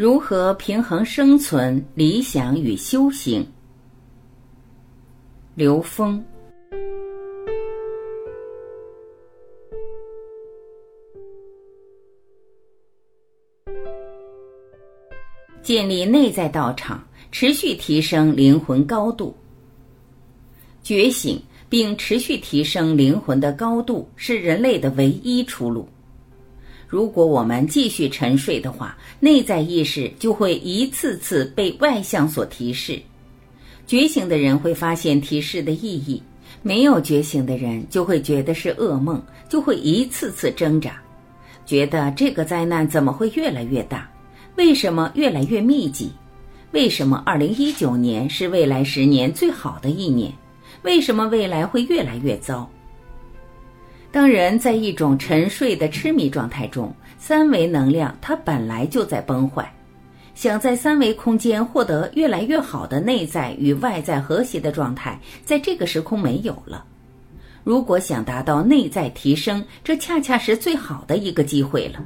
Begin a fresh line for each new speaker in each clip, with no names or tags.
如何平衡生存、理想与修行？刘峰。建立内在道场，持续提升灵魂高度。觉醒并持续提升灵魂的高度，是人类的唯一出路。如果我们继续沉睡的话，内在意识就会一次次被外向所提示。觉醒的人会发现提示的意义，没有觉醒的人就会觉得是噩梦，就会一次次挣扎，觉得这个灾难怎么会越来越大？为什么越来越密集？为什么二零一九年是未来十年最好的一年？为什么未来会越来越糟？当人在一种沉睡的痴迷状态中，三维能量它本来就在崩坏。想在三维空间获得越来越好的内在与外在和谐的状态，在这个时空没有了。如果想达到内在提升，这恰恰是最好的一个机会了。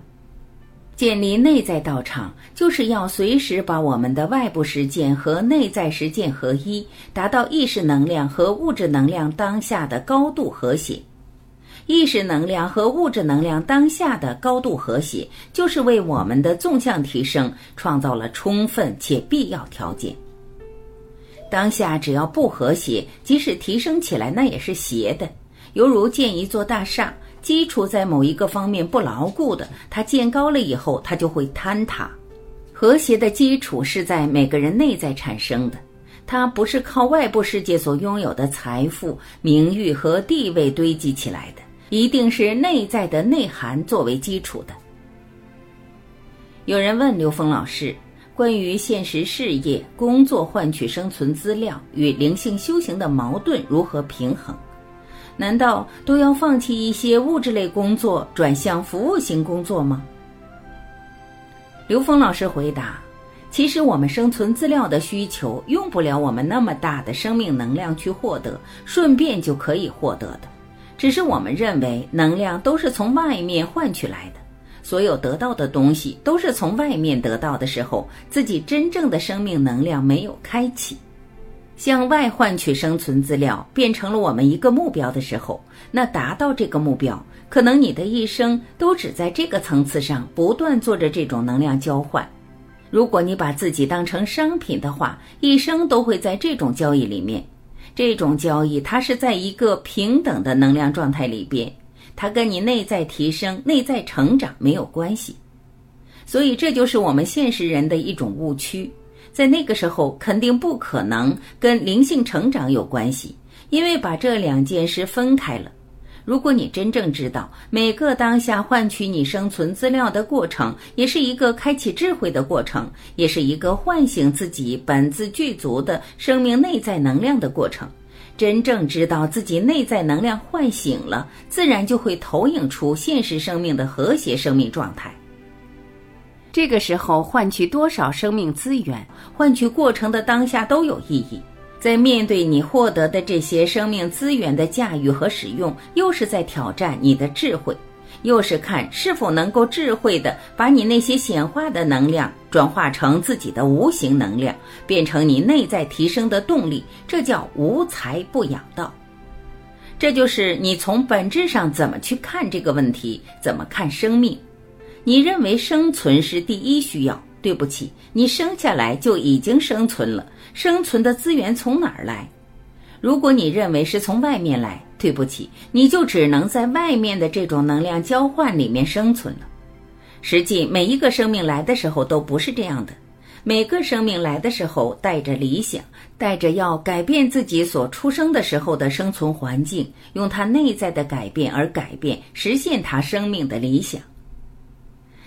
建立内在道场，就是要随时把我们的外部实践和内在实践合一，达到意识能量和物质能量当下的高度和谐。意识能量和物质能量当下的高度和谐，就是为我们的纵向提升创造了充分且必要条件。当下只要不和谐，即使提升起来，那也是邪的。犹如建一座大厦，基础在某一个方面不牢固的，它建高了以后，它就会坍塌。和谐的基础是在每个人内在产生的，它不是靠外部世界所拥有的财富、名誉和地位堆积起来的。一定是内在的内涵作为基础的。有人问刘峰老师，关于现实事业、工作换取生存资料与灵性修行的矛盾如何平衡？难道都要放弃一些物质类工作，转向服务型工作吗？刘峰老师回答：其实我们生存资料的需求，用不了我们那么大的生命能量去获得，顺便就可以获得的。只是我们认为能量都是从外面换取来的，所有得到的东西都是从外面得到的时候，自己真正的生命能量没有开启，向外换取生存资料变成了我们一个目标的时候，那达到这个目标，可能你的一生都只在这个层次上不断做着这种能量交换。如果你把自己当成商品的话，一生都会在这种交易里面。这种交易，它是在一个平等的能量状态里边，它跟你内在提升、内在成长没有关系。所以，这就是我们现实人的一种误区。在那个时候，肯定不可能跟灵性成长有关系，因为把这两件事分开了。如果你真正知道每个当下换取你生存资料的过程，也是一个开启智慧的过程，也是一个唤醒自己本自具足的生命内在能量的过程。真正知道自己内在能量唤醒了，自然就会投影出现实生命的和谐生命状态。这个时候，换取多少生命资源，换取过程的当下都有意义。在面对你获得的这些生命资源的驾驭和使用，又是在挑战你的智慧，又是看是否能够智慧的把你那些显化的能量转化成自己的无形能量，变成你内在提升的动力。这叫无财不养道。这就是你从本质上怎么去看这个问题，怎么看生命。你认为生存是第一需要？对不起，你生下来就已经生存了。生存的资源从哪儿来？如果你认为是从外面来，对不起，你就只能在外面的这种能量交换里面生存了。实际每一个生命来的时候都不是这样的，每个生命来的时候带着理想，带着要改变自己所出生的时候的生存环境，用他内在的改变而改变，实现他生命的理想。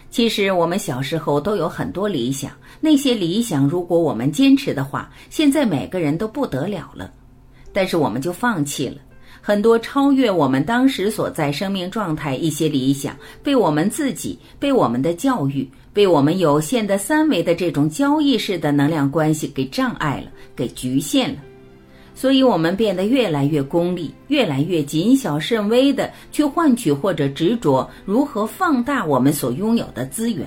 其实我们小时候都有很多理想，那些理想如果我们坚持的话，现在每个人都不得了了。但是我们就放弃了很多超越我们当时所在生命状态一些理想，被我们自己、被我们的教育、被我们有限的三维的这种交易式的能量关系给障碍了，给局限了。所以，我们变得越来越功利，越来越谨小慎微的去换取或者执着如何放大我们所拥有的资源。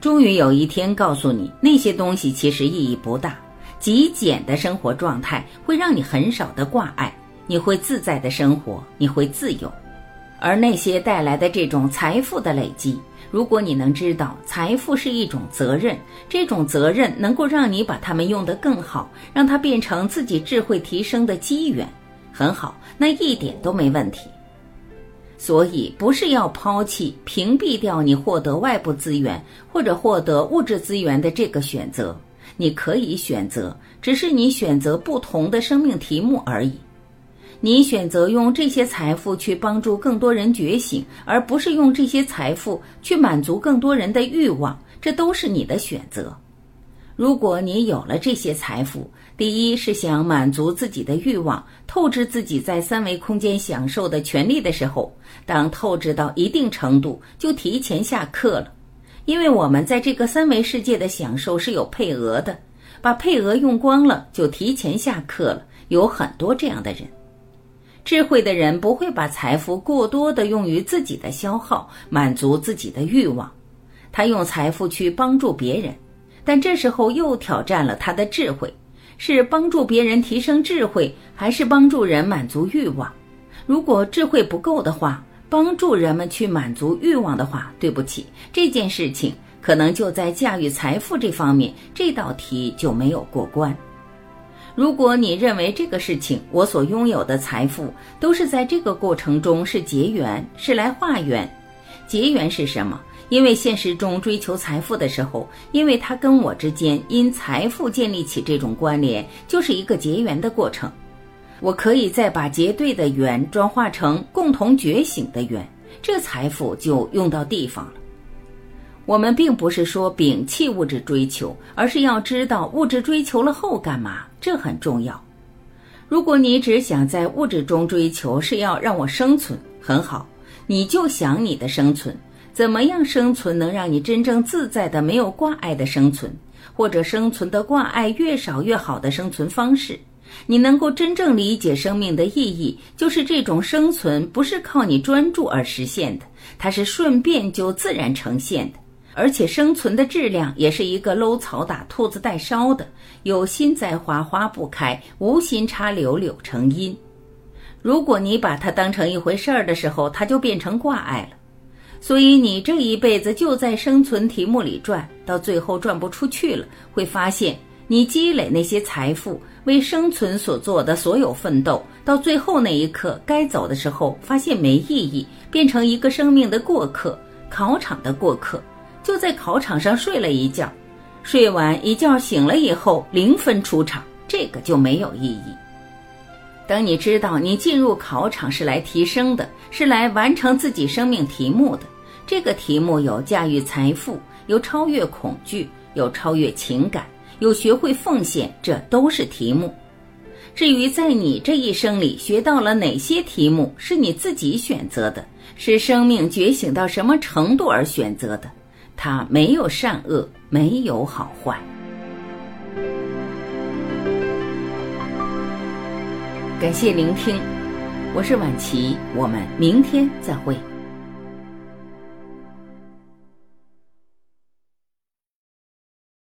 终于有一天告诉你那些东西其实意义不大，极简的生活状态会让你很少的挂碍，你会自在的生活，你会自由。而那些带来的这种财富的累积，如果你能知道财富是一种责任，这种责任能够让你把它们用得更好，让它变成自己智慧提升的机缘，很好，那一点都没问题。所以，不是要抛弃、屏蔽掉你获得外部资源或者获得物质资源的这个选择。你可以选择，只是你选择不同的生命题目而已。你选择用这些财富去帮助更多人觉醒，而不是用这些财富去满足更多人的欲望，这都是你的选择。如果你有了这些财富，第一是想满足自己的欲望，透支自己在三维空间享受的权利的时候，当透支到一定程度，就提前下课了。因为我们在这个三维世界的享受是有配额的，把配额用光了，就提前下课了。有很多这样的人，智慧的人不会把财富过多的用于自己的消耗，满足自己的欲望，他用财富去帮助别人。但这时候又挑战了他的智慧：是帮助别人提升智慧，还是帮助人满足欲望？如果智慧不够的话，帮助人们去满足欲望的话，对不起，这件事情可能就在驾驭财富这方面，这道题就没有过关。如果你认为这个事情，我所拥有的财富都是在这个过程中是结缘，是来化缘，结缘是什么？因为现实中追求财富的时候，因为他跟我之间因财富建立起这种关联，就是一个结缘的过程。我可以再把结对的缘转化成共同觉醒的缘，这财富就用到地方了。我们并不是说摒弃物质追求，而是要知道物质追求了后干嘛，这很重要。如果你只想在物质中追求是要让我生存，很好，你就想你的生存。怎么样生存能让你真正自在的、没有挂碍的生存，或者生存的挂碍越少越好的生存方式？你能够真正理解生命的意义，就是这种生存不是靠你专注而实现的，它是顺便就自然呈现的。而且生存的质量也是一个搂草打兔子带烧的，有心栽花花不开，无心插柳柳成荫。如果你把它当成一回事儿的时候，它就变成挂碍了。所以你这一辈子就在生存题目里转，到最后转不出去了，会发现你积累那些财富为生存所做的所有奋斗，到最后那一刻该走的时候，发现没意义，变成一个生命的过客，考场的过客，就在考场上睡了一觉，睡完一觉醒了以后零分出场，这个就没有意义。等你知道你进入考场是来提升的，是来完成自己生命题目的。这个题目有驾驭财富，有超越恐惧，有超越情感，有学会奉献，这都是题目。至于在你这一生里学到了哪些题目，是你自己选择的，是生命觉醒到什么程度而选择的，它没有善恶，没有好坏。感谢聆听，我是晚琪，我们明天再会。